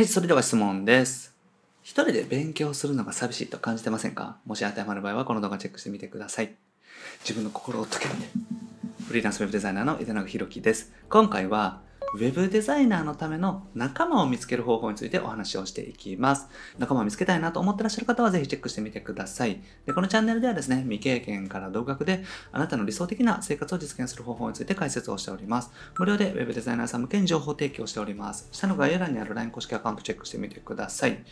はい、それでは質問です。一人で勉強するのが寂しいと感じてませんか？もし当てはまる場合はこの動画チェックしてみてください。自分の心を解けて。フリーランスウェブデザイナーの井手永宏樹です。今回はウェブデザイナーのための仲間を見つける方法についてお話をしていきます。仲間を見つけたいなと思ってらっしゃる方はぜひチェックしてみてください。でこのチャンネルではですね、未経験から独学であなたの理想的な生活を実現する方法について解説をしております。無料でウェブデザイナーさん向けに情報提供しております。下の概要欄にある LINE 公式アカウントチェックしてみてください。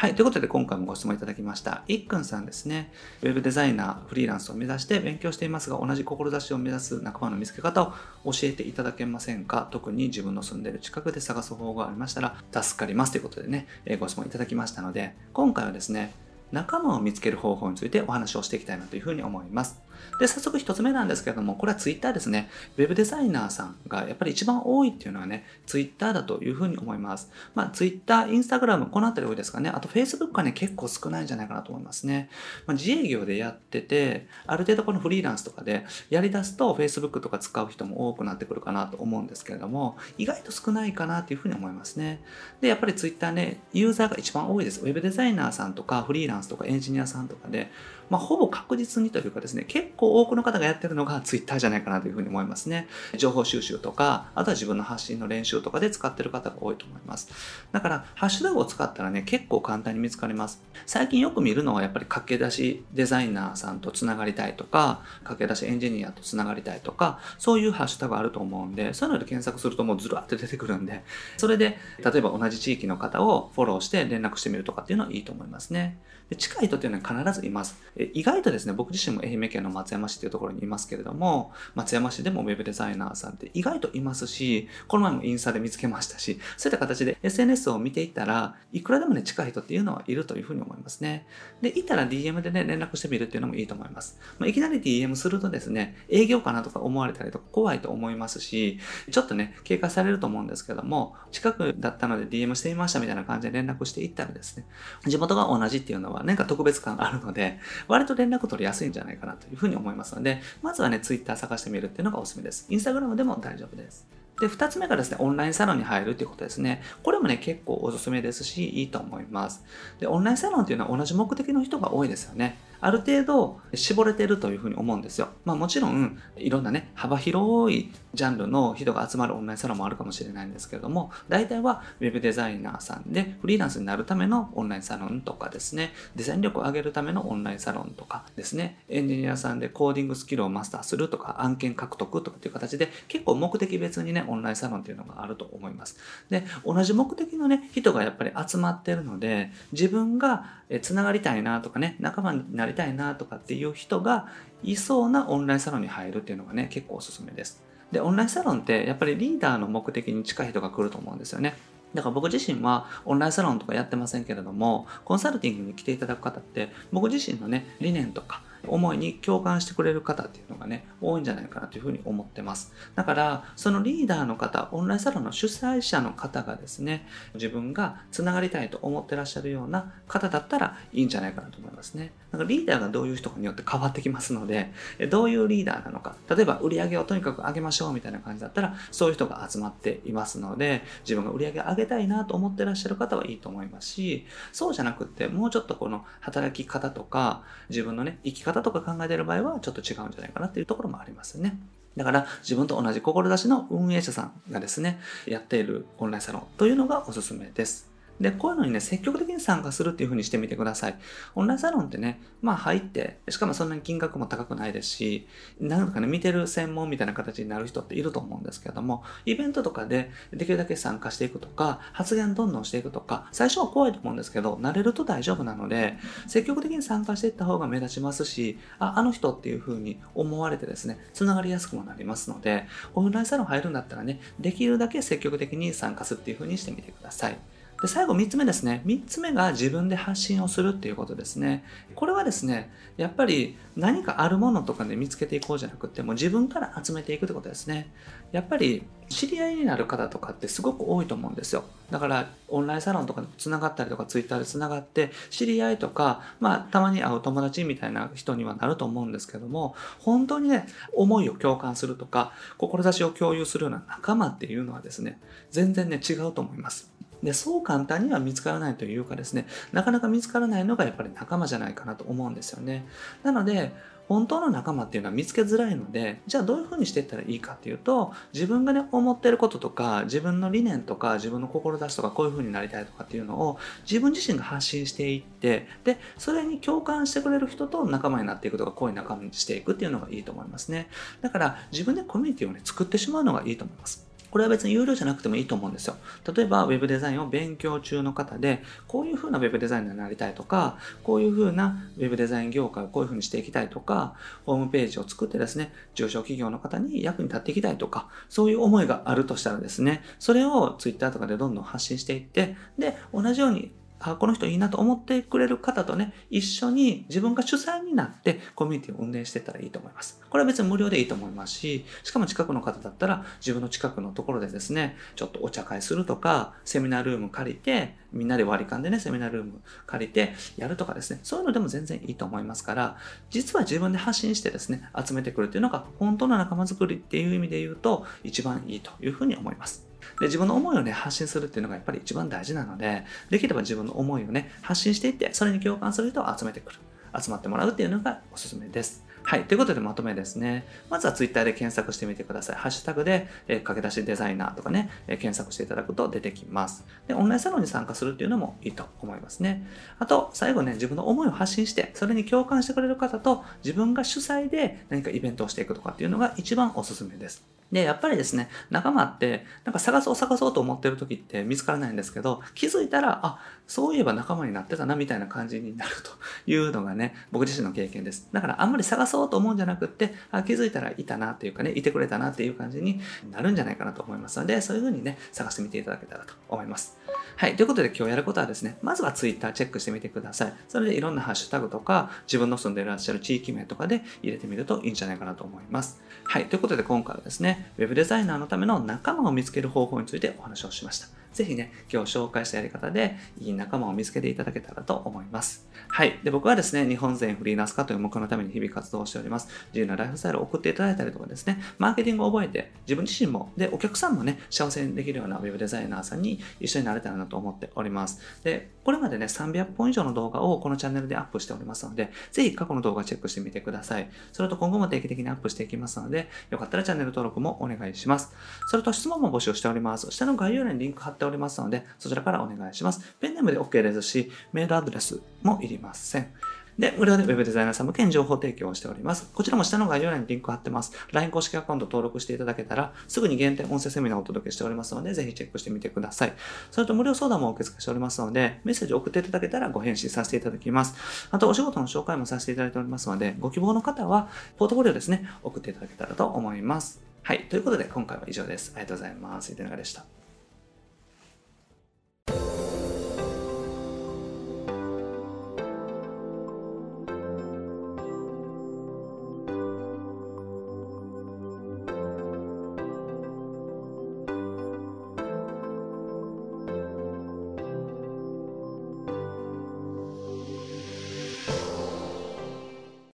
はい。ということで、今回もご質問いただきました。いっくんさんですね。ウェブデザイナー、フリーランスを目指して勉強していますが、同じ志を目指す仲間の見つけ方を教えていただけませんか？特に自分の住んでいる近くで探す方法がありましたら、助かります。ということでね、えご質問いただきましたので、今回はですね、仲間を見つける方法についてお話をしていきたいなというふうに思います。で、早速一つ目なんですけれども、これはツイッターですね。ウェブデザイナーさんがやっぱり一番多いっていうのはね、ツイッターだというふうに思います。まあ、ツイッター、インスタグラム、このあたり多いですかね。あと、フェイスブックはね、結構少ないんじゃないかなと思いますね。まあ、自営業でやってて、ある程度このフリーランスとかでやり出すと、フェイスブックとか使う人も多くなってくるかなと思うんですけれども、意外と少ないかなというふうに思いますね。で、やっぱりツイッターね、ユーザーが一番多いです。ウェブデザイナーさんとか、フリーランスとか、エンジニアさんとかで、まあ、ほぼ確実にというかですね、結構多くの方がやってるのがツイッターじゃないかなというふうに思いますね。情報収集とか、あとは自分の発信の練習とかで使ってる方が多いと思います。だから、ハッシュタグを使ったらね、結構簡単に見つかります。最近よく見るのはやっぱり駆け出しデザイナーさんとつながりたいとか、駆け出しエンジニアとつながりたいとか、そういうハッシュタグあると思うんで、そういうので検索するともうずらって出てくるんで、それで、例えば同じ地域の方をフォローして連絡してみるとかっていうのはいいと思いますね。で近い人っていうのは必ずいます。意外とですね、僕自身も愛媛県の松山市っていうところにいますけれども、松山市でもウェブデザイナーさんって意外といますし、この前もインスタで見つけましたし、そういった形で SNS を見ていったらいくらでもね、近い人っていうのはいるというふうに思いますね。で、いたら DM でね、連絡してみるっていうのもいいと思います。まあ、いきなり DM するとですね、営業かなとか思われたりとか怖いと思いますし、ちょっとね、警戒されると思うんですけども、近くだったので DM してみましたみたいな感じで連絡していったらですね、地元が同じっていうのはなんか特別感があるので、割と連絡取りやすいんじゃないかなというふうにに思いますので、まずはね、Twitter 探してみるっていうのがおすすめです。Instagram でも大丈夫です。で、二つ目がですね、オンラインサロンに入るっていうことですね。これもね、結構おすすめですし、いいと思います。で、オンラインサロンっていうのは同じ目的の人が多いですよね。ある程度絞れてるというふうに思うんですよ。まあもちろん、いろんなね、幅広いジャンルの人が集まるオンラインサロンもあるかもしれないんですけれども、大体は Web デザイナーさんでフリーランスになるためのオンラインサロンとかですね、デザイン力を上げるためのオンラインサロンとかですね、エンジニアさんでコーディングスキルをマスターするとか、案件獲得とかっていう形で、結構目的別にね、オンラインサロンっていうのがあると思います。で、同じ目的のね、人がやっぱり集まってるので、自分がえつながりたいなとかね、仲間になりりたいなとかっていう人がいそうなオンラインサロンに入るっていうのがね、結構おすすめです。で、オンラインサロンってやっぱりリーダーの目的に近い人が来ると思うんですよね。だから僕自身はオンラインサロンとかやってませんけれども、コンサルティングに来ていただく方って、僕自身のね、理念とか、思いに共感してくれる方っていうのがね、多いんじゃないかなというふうに思ってます。だから、そのリーダーの方、オンラインサロンの主催者の方がですね、自分がつながりたいと思ってらっしゃるような方だったらいいんじゃないかなと思いますね。なんかリーダーがどういう人かによって変わってきますので、どういうリーダーなのか、例えば売り上げをとにかく上げましょうみたいな感じだったら、そういう人が集まっていますので、自分が売り上げ上げたいなと思ってらっしゃる方はいいと思いますし、そうじゃなくって、もうちょっとこの働き方とか、自分のね、生き方方とか考えてる場合はちょっと違うんじゃないかなっていうところもありますよね。だから自分と同じ志の運営者さんがですね、やっているオンラインサロンというのがおすすめです。で、こういうのにね、積極的に参加するっていう風にしてみてください。オンラインサロンってね、まあ入って、しかもそんなに金額も高くないですし、なんかね、見てる専門みたいな形になる人っていると思うんですけども、イベントとかでできるだけ参加していくとか、発言どんどんしていくとか、最初は怖いと思うんですけど、慣れると大丈夫なので、積極的に参加していった方が目立ちますし、あ、あの人っていう風に思われてですね、つながりやすくもなりますので、オンラインサロン入るんだったらね、できるだけ積極的に参加するっていう風にしてみてください。で最後3つ目ですね。3つ目が自分で発信をするっていうことですね。これはですね、やっぱり何かあるものとかで見つけていこうじゃなくて、もう自分から集めていくってことですね。やっぱり知り合いになる方とかってすごく多いと思うんですよ。だからオンラインサロンとかでつながったりとかツイッターでつながって知り合いとか、まあたまに会う友達みたいな人にはなると思うんですけども、本当にね、思いを共感するとか、志を共有するような仲間っていうのはですね、全然ね、違うと思います。で、そう簡単には見つからないというかですね、なかなか見つからないのがやっぱり仲間じゃないかなと思うんですよね。なので、本当の仲間っていうのは見つけづらいので、じゃあどういうふうにしていったらいいかっていうと、自分がね、思ってることとか、自分の理念とか、自分の志とか、こういうふうになりたいとかっていうのを、自分自身が発信していって、で、それに共感してくれる人と仲間になっていくとか、こういう仲間にしていくっていうのがいいと思いますね。だから、自分でコミュニティをね、作ってしまうのがいいと思います。これは別に有料じゃなくてもいいと思うんですよ。例えば Web デザインを勉強中の方で、こういう風な Web デザイナーになりたいとか、こういう風な Web デザイン業界をこういう風にしていきたいとか、ホームページを作ってですね、中小企業の方に役に立っていきたいとか、そういう思いがあるとしたらですね、それを Twitter とかでどんどん発信していって、で、同じようにあ、この人いいなと思ってくれる方とね、一緒に自分が主催になってコミュニティを運営していったらいいと思います。これは別に無料でいいと思いますし、しかも近くの方だったら自分の近くのところでですね、ちょっとお茶会するとか、セミナールーム借りて、みんなで割り勘でね、セミナールーム借りてやるとかですね、そういうのでも全然いいと思いますから、実は自分で発信してですね、集めてくるっていうのが本当の仲間づくりっていう意味で言うと一番いいというふうに思います。で、自分の思いをね、発信するっていうのがやっぱり一番大事なので、できれば自分の思いをね、発信していって、それに共感する人を集めてくる。集まってもらうっていうのがおすすめです。はい。ということでまとめですね。まずは Twitter で検索してみてください。ハッシュタグで、えー、駆け出しデザイナーとかね、えー、検索していただくと出てきます。で、オンラインサロンに参加するっていうのもいいと思いますね。あと、最後ね、自分の思いを発信して、それに共感してくれる方と自分が主催で何かイベントをしていくとかっていうのが一番おすすめです。で、やっぱりですね、仲間って、なんか探そう探そうと思ってる時って見つからないんですけど、気づいたら、あ、そういえば仲間になってたな、みたいな感じになると いうのがね、僕自身の経験です。だからあんまり探そうと思うんじゃなくって、あ気づいたらいたなっていうかね、いてくれたなっていう感じになるんじゃないかなと思いますので、そういう風にね、探してみていただけたらと思います。はい。ということで今日やることはですね、まずは Twitter チェックしてみてください。それでいろんなハッシュタグとか、自分の住んでいらっしゃる地域名とかで入れてみるといいんじゃないかなと思います。はい。ということで今回はですね、Web デザイナーのための仲間を見つける方法についてお話をしました。ぜひね、今日紹介したやり方でいい仲間を見つけていただけたらと思います。はい。で、僕はですね、日本全フリーランス化という目標のために日々活動しております。自由なライフスタイルを送っていただいたりとかですね、マーケティングを覚えて、自分自身も、で、お客さんもね、幸せにできるような Web デザイナーさんに一緒になれたらなと思っております。で、これまでね、300本以上の動画をこのチャンネルでアップしておりますので、ぜひ過去の動画チェックしてみてください。それと今後も定期的にアップしていきますので、よかったらチャンネル登録もお願いします。それと質問も募集しております。下の概要欄にリンク貼っておりますので、そちらからお願いします。ペンネームで OK ですし、メールアドレスもいりません。で、無料で Web デザイナーさん向けに情報提供をしております。こちらも下の概要欄にリンク貼ってます。LINE 公式アカウント登録していただけたら、すぐに限定音声セミナーをお届けしておりますので、ぜひチェックしてみてください。それと無料相談も受け付けしておりますので、メッセージを送っていただけたらご返信させていただきます。あと、お仕事の紹介もさせていただいておりますので、ご希望の方は、ポートフォリオですね、送っていただけたらと思います。はい。ということで、今回は以上です。ありがとうございます。いてながでした？